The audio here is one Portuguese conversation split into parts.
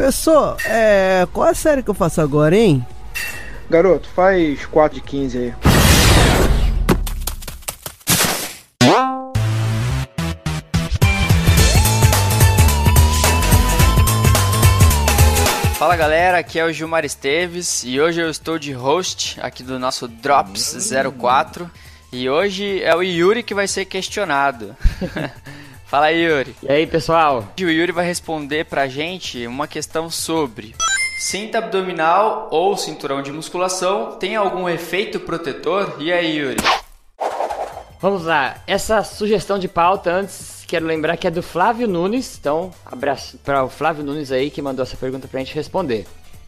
Professor, é, qual a série que eu faço agora, hein? Garoto, faz 4 de 15 aí. Fala galera, aqui é o Gilmar Esteves e hoje eu estou de host aqui do nosso Drops 04 e hoje é o Yuri que vai ser questionado. Fala aí, Yuri. E aí, pessoal? O Yuri vai responder pra gente uma questão sobre cinta abdominal ou cinturão de musculação tem algum efeito protetor? E aí, Yuri? Vamos lá. Essa sugestão de pauta antes quero lembrar que é do Flávio Nunes, então abraço para o Flávio Nunes aí que mandou essa pergunta pra gente responder.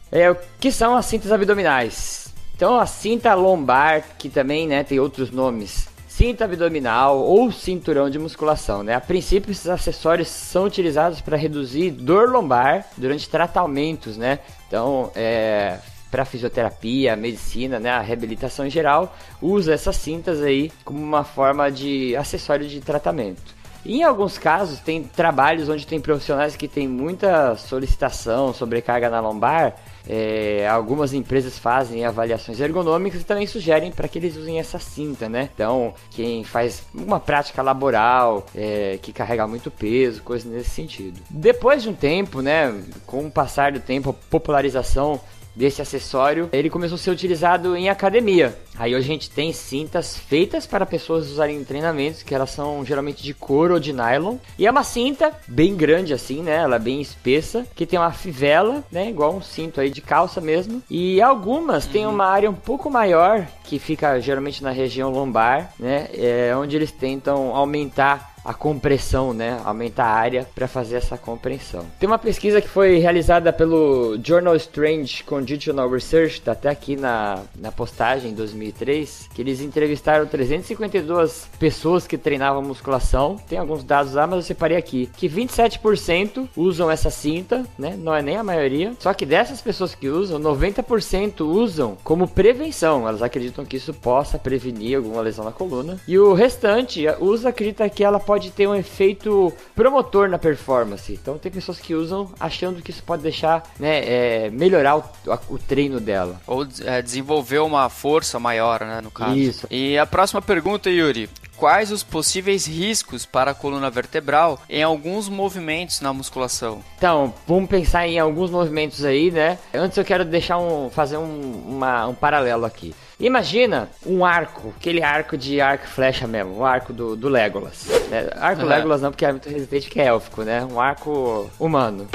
É, o que são as cintas abdominais? Então a cinta lombar, que também né, tem outros nomes, cinta abdominal ou cinturão de musculação, né? A princípio, esses acessórios são utilizados para reduzir dor lombar durante tratamentos, né? Então, é, para fisioterapia, medicina, né, a reabilitação em geral, usa essas cintas aí como uma forma de acessório de tratamento. Em alguns casos, tem trabalhos onde tem profissionais que têm muita solicitação, sobrecarga na lombar, é, algumas empresas fazem avaliações ergonômicas e também sugerem para que eles usem essa cinta, né? Então, quem faz uma prática laboral, é, que carrega muito peso, coisas nesse sentido. Depois de um tempo, né, com o passar do tempo, a popularização desse acessório, ele começou a ser utilizado em academia. Aí hoje a gente tem cintas feitas para pessoas usarem em treinamentos, que elas são geralmente de couro ou de nylon. E é uma cinta bem grande assim, né? Ela é bem espessa, que tem uma fivela, né? Igual um cinto aí de calça mesmo. E algumas uhum. têm uma área um pouco maior, que fica geralmente na região lombar, né? É onde eles tentam aumentar a compressão, né? Aumentar a área para fazer essa compreensão. Tem uma pesquisa que foi realizada pelo Journal Strange Conditional Research, tá até aqui na, na postagem em 2003, que eles entrevistaram 352 pessoas que treinavam musculação. Tem alguns dados lá, mas eu separei aqui que 27% usam essa cinta, né? Não é nem a maioria. Só que dessas pessoas que usam, 90% usam como prevenção. Elas acreditam que isso possa prevenir alguma lesão na coluna. E o restante usa acredita que ela pode pode ter um efeito promotor na performance. Então tem pessoas que usam achando que isso pode deixar, né, é, melhorar o, o, treino dela. Ou é, desenvolver uma força maior, né, no caso. Isso. E a próxima pergunta, Yuri quais os possíveis riscos para a coluna vertebral em alguns movimentos na musculação? Então, vamos pensar em alguns movimentos aí, né? Antes eu quero deixar um fazer um, uma, um paralelo aqui. Imagina um arco, aquele arco de arco flecha mesmo, o arco do, do Legolas. É, arco uhum. Legolas não, porque é muito resistente que é élfico, né? Um arco humano.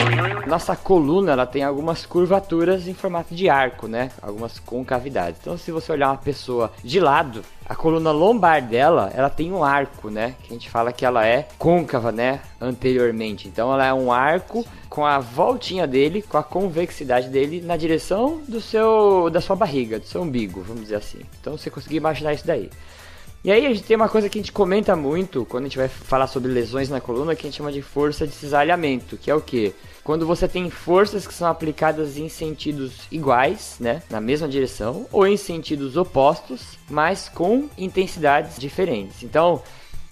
Nossa coluna, ela tem algumas curvaturas em formato de arco, né? Algumas concavidades. Então, se você olhar uma pessoa de lado, a coluna lombar dela, ela tem um arco, né? Que a gente fala que ela é côncava, né? Anteriormente. Então, ela é um arco com a voltinha dele, com a convexidade dele na direção do seu da sua barriga, do seu umbigo, vamos dizer assim. Então você conseguir imaginar isso daí. E aí a gente tem uma coisa que a gente comenta muito quando a gente vai falar sobre lesões na coluna, que a gente chama de força de cisalhamento, que é o que? Quando você tem forças que são aplicadas em sentidos iguais, né, na mesma direção, ou em sentidos opostos, mas com intensidades diferentes. Então,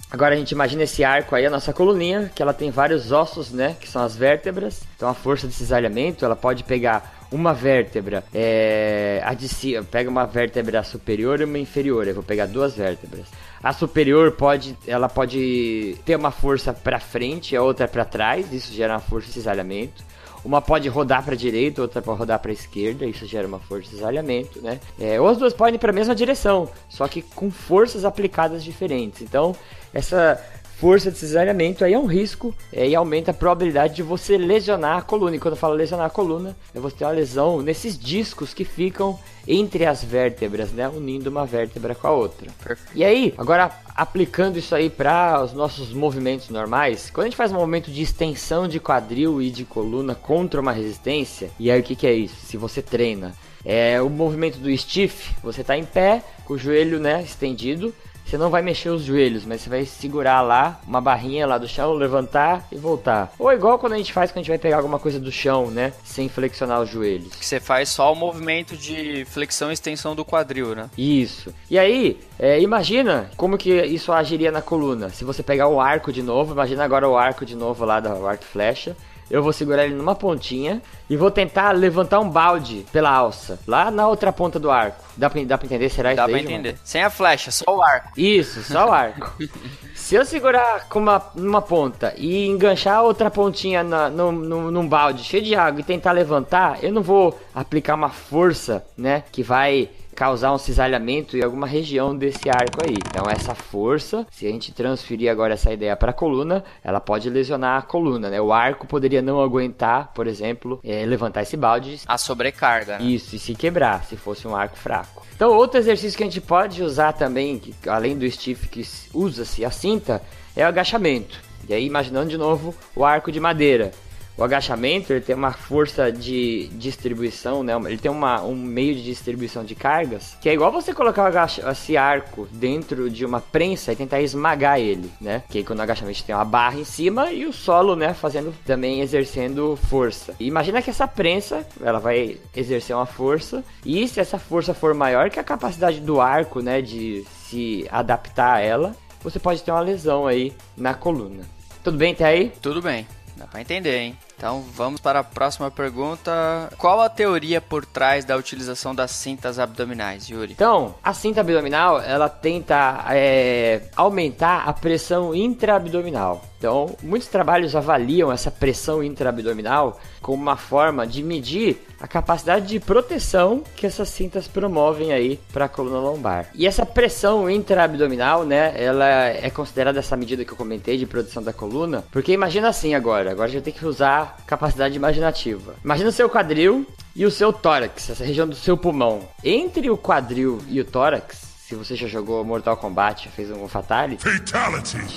Agora a gente imagina esse arco aí, a nossa coluninha, que ela tem vários ossos, né? Que são as vértebras. Então a força de cisalhamento, ela pode pegar uma vértebra, é, a de cima, pega uma vértebra superior e uma inferior. Eu vou pegar duas vértebras. A superior pode, ela pode ter uma força para frente, a outra para trás. Isso gera uma força de cisalhamento. Uma pode rodar para direita, outra pode rodar para esquerda, isso gera uma força de cisalhamento, né? É, ou as duas podem ir para a mesma direção, só que com forças aplicadas diferentes. Então, essa força de cisalhamento aí é um risco é, e aumenta a probabilidade de você lesionar a coluna. E quando eu falo lesionar a coluna, é você ter uma lesão nesses discos que ficam entre as vértebras, né, unindo uma vértebra com a outra. E aí, agora aplicando isso aí para os nossos movimentos normais, quando a gente faz um movimento de extensão de quadril e de coluna contra uma resistência, e aí o que, que é isso? Se você treina, é o movimento do stiff, você está em pé, com o joelho né, estendido, você não vai mexer os joelhos, mas você vai segurar lá uma barrinha lá do chão, levantar e voltar. Ou igual quando a gente faz quando a gente vai pegar alguma coisa do chão, né? Sem flexionar os joelhos. Que você faz só o movimento de flexão e extensão do quadril, né? Isso. E aí, É, imagina como que isso agiria na coluna. Se você pegar o arco de novo, imagina agora o arco de novo lá do arco flecha. Eu vou segurar ele numa pontinha e vou tentar levantar um balde pela alça, lá na outra ponta do arco. Dá pra, dá pra entender? Será Dá isso pra daí, João? entender. Sem a flecha, só o arco. Isso, só o arco. Se eu segurar com uma, numa ponta e enganchar a outra pontinha na, no, no- num balde cheio de água e tentar levantar, eu não vou aplicar uma força, né? Que vai causar um cisalhamento em alguma região desse arco aí. Então essa força, se a gente transferir agora essa ideia para a coluna, ela pode lesionar a coluna, né? O arco poderia não aguentar, por exemplo, eh, levantar esse balde A sobrecarga, né? isso, e se quebrar, se fosse um arco fraco. Então, outro exercício que a gente pode usar também, que, além do stiff que usa-se a cinta, é o agachamento. E aí, imaginando de novo o arco de madeira. O agachamento ele tem uma força de distribuição, né? Ele tem uma, um meio de distribuição de cargas que é igual você colocar esse arco dentro de uma prensa e tentar esmagar ele, né? Que aí quando o agachamento tem uma barra em cima e o solo, né? Fazendo também exercendo força. Imagina que essa prensa ela vai exercer uma força e se essa força for maior que a capacidade do arco, né? De se adaptar a ela, você pode ter uma lesão aí na coluna. Tudo bem até aí? Tudo bem, dá pra entender, hein? Então vamos para a próxima pergunta. Qual a teoria por trás da utilização das cintas abdominais, Yuri? Então, a cinta abdominal, ela tenta é, aumentar a pressão intraabdominal. Então, muitos trabalhos avaliam essa pressão intraabdominal como uma forma de medir a capacidade de proteção que essas cintas promovem aí para a coluna lombar. E essa pressão intraabdominal, né, ela é considerada essa medida que eu comentei de proteção da coluna, porque imagina assim agora, agora gente tem que usar capacidade imaginativa. Imagina o seu quadril e o seu tórax, essa região do seu pulmão. Entre o quadril e o tórax, se você já jogou Mortal Kombat, fez um Fatality,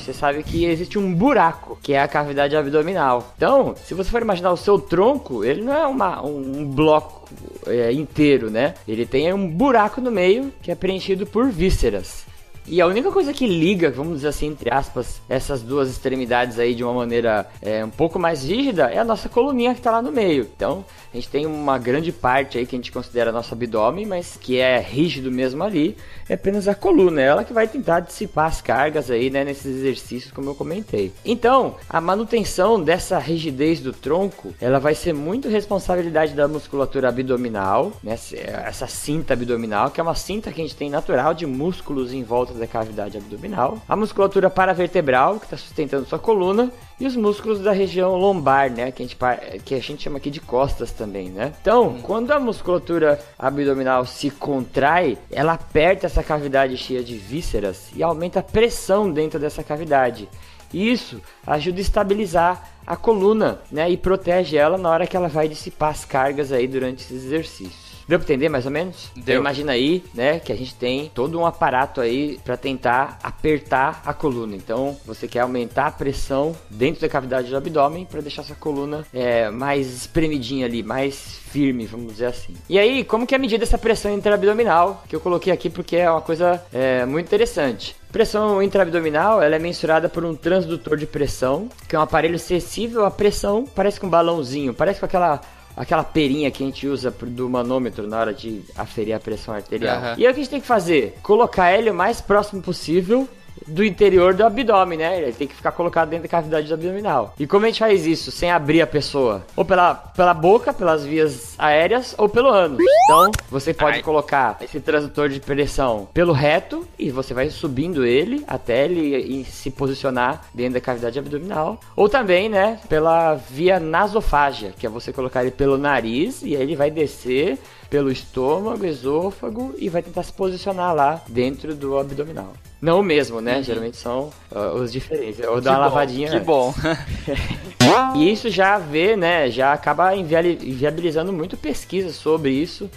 você sabe que existe um buraco, que é a cavidade abdominal. Então, se você for imaginar o seu tronco, ele não é uma, um, um bloco é, inteiro, né? Ele tem um buraco no meio que é preenchido por vísceras. E a única coisa que liga, vamos dizer assim, entre aspas, essas duas extremidades aí de uma maneira é, um pouco mais rígida é a nossa coluninha que tá lá no meio. Então, a gente tem uma grande parte aí que a gente considera nosso abdômen, mas que é rígido mesmo ali, é apenas a coluna, ela que vai tentar dissipar as cargas aí, né, nesses exercícios como eu comentei. Então, a manutenção dessa rigidez do tronco, ela vai ser muito responsabilidade da musculatura abdominal, né, essa cinta abdominal, que é uma cinta que a gente tem natural de músculos em volta da cavidade abdominal, a musculatura paravertebral, que está sustentando sua coluna, e os músculos da região lombar, né, que a gente, que a gente chama aqui de costas também, né? Então, quando a musculatura abdominal se contrai, ela aperta essa cavidade cheia de vísceras e aumenta a pressão dentro dessa cavidade. Isso ajuda a estabilizar a coluna, né, e protege ela na hora que ela vai dissipar as cargas aí durante esses exercícios. Deu pra entender mais ou menos? Deu. Então, imagina aí, né, que a gente tem todo um aparato aí para tentar apertar a coluna. Então, você quer aumentar a pressão dentro da cavidade do abdômen para deixar sua coluna é, mais espremidinha ali, mais firme, vamos dizer assim. E aí, como que é medida essa pressão intraabdominal? Que eu coloquei aqui porque é uma coisa é, muito interessante. Pressão intraabdominal ela é mensurada por um transdutor de pressão, que é um aparelho sensível à pressão, parece com um balãozinho, parece com aquela aquela perinha que a gente usa do manômetro na hora de aferir a pressão arterial. Aham. E aí o que a gente tem que fazer? Colocar ele o mais próximo possível do interior do abdômen, né? Ele tem que ficar colocado dentro da cavidade abdominal. E como a gente faz isso sem abrir a pessoa? Ou pela, pela boca, pelas vias aéreas, ou pelo ânus. Então, você pode Ai. colocar esse transdutor de pressão pelo reto e você vai subindo ele até ele se posicionar dentro da cavidade abdominal. Ou também, né, pela via nasofágia, que é você colocar ele pelo nariz e aí ele vai descer pelo estômago, esôfago e vai tentar se posicionar lá dentro do abdominal. Não o mesmo, né? Geralmente são ah, os diferentes. Ou dar uma lavadinha. Que antes. bom. E isso já vê, né? Já acaba inviabilizando muito pesquisa sobre isso,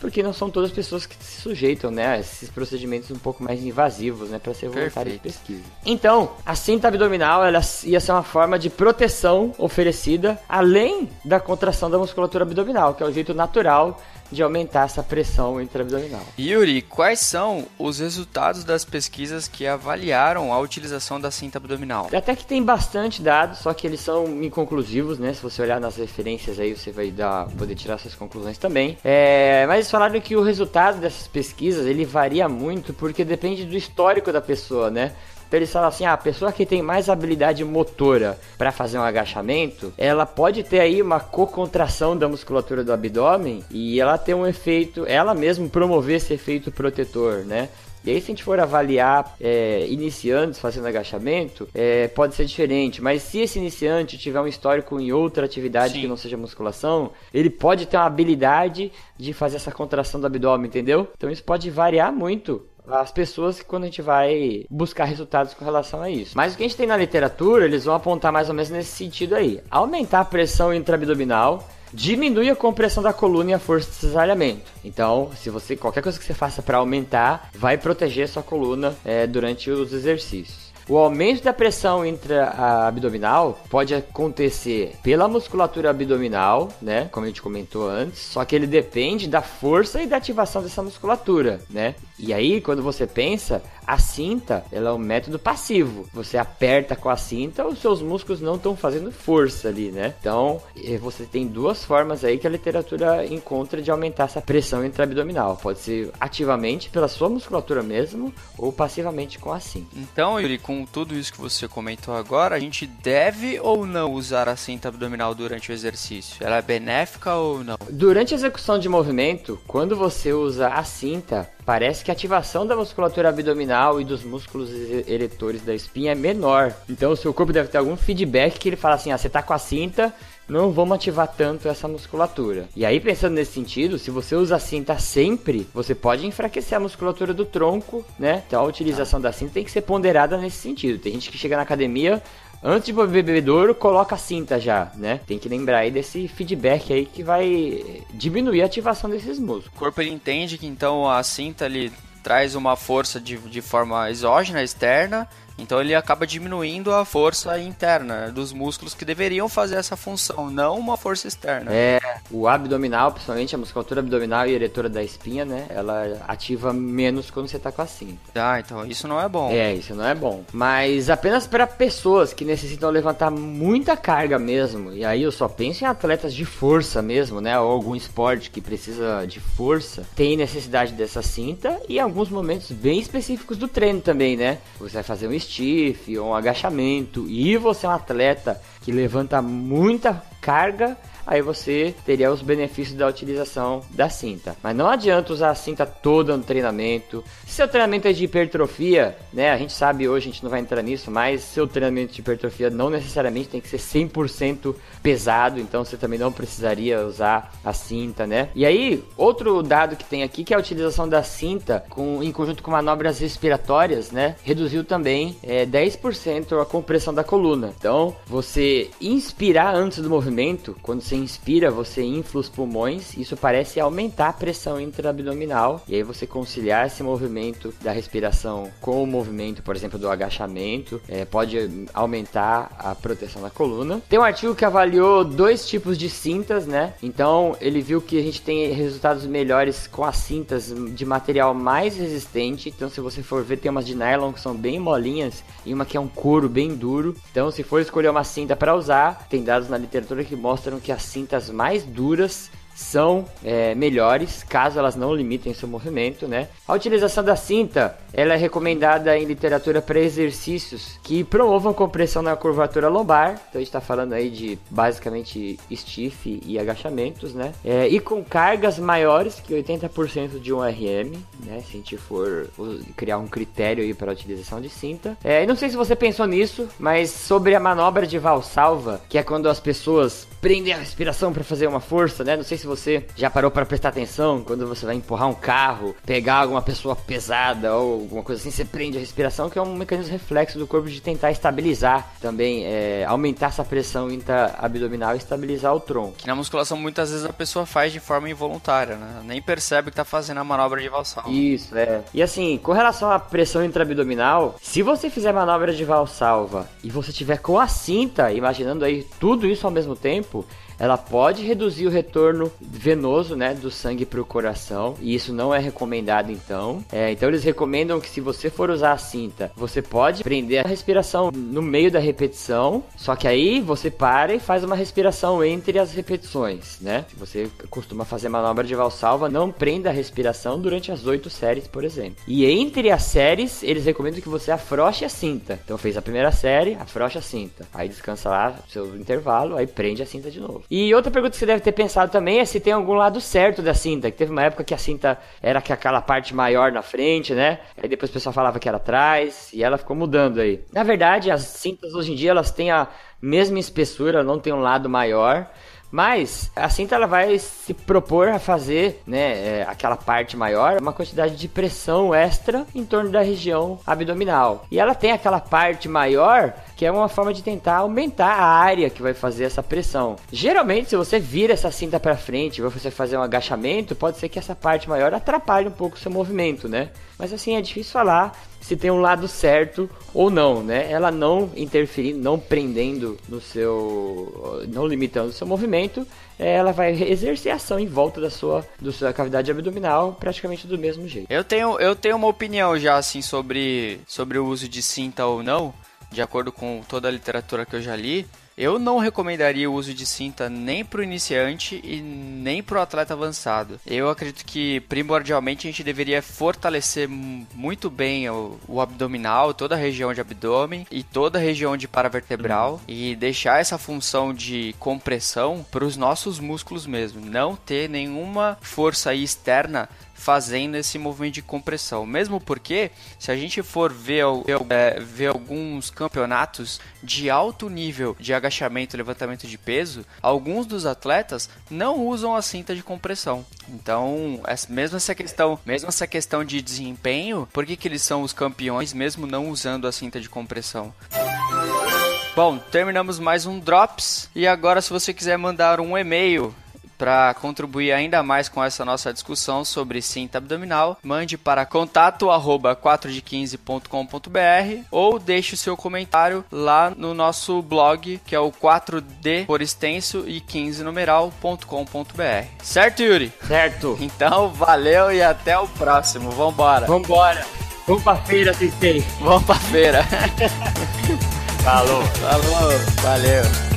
porque não são todas as pessoas que se sujeitam, né? A esses procedimentos um pouco mais invasivos, né? Para ser voluntário de pesquisa. Então, a cinta abdominal, ela ia ser uma forma de proteção oferecida além da contração da musculatura abdominal, que é o jeito natural de aumentar essa pressão intraabdominal. Yuri, quais são os resultados das pesquisas que avaliaram a utilização da cinta abdominal? Até que tem bastante dados, só que eles são inconclusivos, né? Se você olhar nas referências aí, você vai dar, poder tirar suas conclusões também. É, mas eles falaram que o resultado dessas pesquisas ele varia muito porque depende do histórico da pessoa, né? Então eles falam assim: ah, a pessoa que tem mais habilidade motora para fazer um agachamento, ela pode ter aí uma co-contração da musculatura do abdômen e ela ter um efeito, ela mesma promover esse efeito protetor, né? E aí, se a gente for avaliar é, iniciantes fazendo agachamento, é, pode ser diferente. Mas se esse iniciante tiver um histórico em outra atividade Sim. que não seja musculação, ele pode ter uma habilidade de fazer essa contração do abdômen, entendeu? Então isso pode variar muito as pessoas quando a gente vai buscar resultados com relação a isso. Mas o que a gente tem na literatura, eles vão apontar mais ou menos nesse sentido aí. Aumentar a pressão intraabdominal diminui a compressão da coluna e a força de cesareamento. Então, se você qualquer coisa que você faça para aumentar, vai proteger sua coluna é, durante os exercícios. O aumento da pressão intra-abdominal pode acontecer pela musculatura abdominal, né? Como a gente comentou antes, só que ele depende da força e da ativação dessa musculatura, né? E aí, quando você pensa, a cinta, ela é um método passivo. Você aperta com a cinta, os seus músculos não estão fazendo força ali, né? Então, eh, você tem duas formas aí que a literatura encontra de aumentar essa pressão intraabdominal. Pode ser ativamente pela sua musculatura mesmo ou passivamente com a cinta. Então, Yuri, com tudo isso que você comentou agora, a gente deve ou não usar a cinta abdominal durante o exercício? Ela é benéfica ou não? Durante a execução de movimento, quando você usa a cinta, parece que a ativação da musculatura abdominal e dos músculos eretores da espinha é menor. Então o seu corpo deve ter algum feedback que ele fala assim: ah, você tá com a cinta, não vamos ativar tanto essa musculatura. E aí, pensando nesse sentido, se você usa a cinta sempre, você pode enfraquecer a musculatura do tronco, né? Então a utilização da cinta tem que ser ponderada nesse sentido. Tem gente que chega na academia, antes de beber bebedouro, coloca a cinta já, né? Tem que lembrar aí desse feedback aí que vai diminuir a ativação desses músculos. O corpo ele entende que então a cinta ele traz uma força de, de forma exógena, externa, então ele acaba diminuindo a força interna dos músculos que deveriam fazer essa função, não uma força externa. É, o abdominal, principalmente a musculatura abdominal e eretora da espinha, né? Ela ativa menos quando você tá com a cinta. Ah, então isso não é bom. É, isso não é bom. Mas apenas para pessoas que necessitam levantar muita carga mesmo. E aí eu só penso em atletas de força mesmo, né? Ou algum esporte que precisa de força, tem necessidade dessa cinta e em alguns momentos bem específicos do treino também, né? Você vai fazer um stiff um agachamento. E você é um atleta que levanta muita carga aí você teria os benefícios da utilização da cinta. Mas não adianta usar a cinta toda no treinamento. Se seu treinamento é de hipertrofia, né? A gente sabe hoje, a gente não vai entrar nisso, mas seu treinamento de hipertrofia não necessariamente tem que ser 100% pesado, então você também não precisaria usar a cinta, né? E aí, outro dado que tem aqui que é a utilização da cinta com, em conjunto com manobras respiratórias, né? Reduziu também é, 10% a compressão da coluna. Então, você inspirar antes do movimento, quando você inspira, você infla os pulmões, isso parece aumentar a pressão intraabdominal, e aí você conciliar esse movimento da respiração com o movimento, por exemplo, do agachamento, é, pode aumentar a proteção da coluna. Tem um artigo que avaliou dois tipos de cintas, né? Então ele viu que a gente tem resultados melhores com as cintas de material mais resistente. Então, se você for ver, tem umas de nylon que são bem molinhas e uma que é um couro bem duro. Então, se for escolher uma cinta para usar, tem dados na literatura que mostram que as cintas mais duras são é, melhores, caso elas não limitem seu movimento, né? A utilização da cinta, ela é recomendada em literatura para exercícios que promovam compressão na curvatura lombar, então a gente está falando aí de basicamente stiff e agachamentos, né? É, e com cargas maiores que 80% de um RM, né? Se a gente for criar um critério aí para a utilização de cinta. É, e não sei se você pensou nisso, mas sobre a manobra de valsalva, que é quando as pessoas prendem a respiração para fazer uma força, né? Não sei se você já parou para prestar atenção quando você vai empurrar um carro, pegar alguma pessoa pesada ou alguma coisa assim, você prende a respiração, que é um mecanismo reflexo do corpo de tentar estabilizar também, é, aumentar essa pressão intra-abdominal e estabilizar o tronco. Que na musculação muitas vezes a pessoa faz de forma involuntária, né? Nem percebe que tá fazendo a manobra de valsalva. Isso, é. E assim, com relação à pressão intra-abdominal, se você fizer manobra de valsalva e você tiver com a cinta, imaginando aí tudo isso ao mesmo tempo, ela pode reduzir o retorno venoso, né, do sangue para o coração, e isso não é recomendado então. É, então eles recomendam que se você for usar a cinta, você pode prender a respiração no meio da repetição, só que aí você para e faz uma respiração entre as repetições, né? Se você costuma fazer manobra de valsalva, não prenda a respiração durante as oito séries, por exemplo. E entre as séries, eles recomendam que você afroche a cinta. Então fez a primeira série, afrocha a cinta. Aí descansa lá seu intervalo, aí prende a cinta de novo. E outra pergunta que você deve ter pensado também é se tem algum lado certo da cinta. Que teve uma época que a cinta era aquela parte maior na frente, né? Aí depois o pessoal falava que era atrás e ela ficou mudando aí. Na verdade, as cintas hoje em dia elas têm a mesma espessura, não tem um lado maior. Mas a cinta ela vai se propor a fazer, né, é, aquela parte maior, uma quantidade de pressão extra em torno da região abdominal. E ela tem aquela parte maior que é uma forma de tentar aumentar a área que vai fazer essa pressão. Geralmente, se você vira essa cinta para frente você fazer um agachamento, pode ser que essa parte maior atrapalhe um pouco o seu movimento, né? Mas assim, é difícil falar se tem um lado certo ou não, né? Ela não interferindo, não prendendo no seu, não limitando o seu movimento, ela vai exercer ação em volta da sua, da sua cavidade abdominal praticamente do mesmo jeito. Eu tenho, eu tenho uma opinião já assim sobre, sobre o uso de cinta ou não de acordo com toda a literatura que eu já li, eu não recomendaria o uso de cinta nem para o iniciante e nem para o atleta avançado. Eu acredito que primordialmente a gente deveria fortalecer muito bem o, o abdominal, toda a região de abdômen e toda a região de paravertebral uhum. e deixar essa função de compressão para os nossos músculos mesmo, não ter nenhuma força externa fazendo esse movimento de compressão. Mesmo porque, se a gente for ver, é, ver alguns campeonatos de alto nível de agachamento e levantamento de peso, alguns dos atletas não usam a cinta de compressão. Então, mesmo essa questão, mesmo essa questão de desempenho, por que, que eles são os campeões mesmo não usando a cinta de compressão? Bom, terminamos mais um Drops e agora se você quiser mandar um e-mail para contribuir ainda mais com essa nossa discussão sobre cinta abdominal, mande para contato@4de15.com.br ou deixe o seu comentário lá no nosso blog, que é o 4D por extenso e 15 numeral.com.br. Certo, Yuri? Certo. Então, valeu e até o próximo. Vambora. Vambora. Vamos pra feira, Tentei. Vamos pra feira. Falou. Falou. Valeu.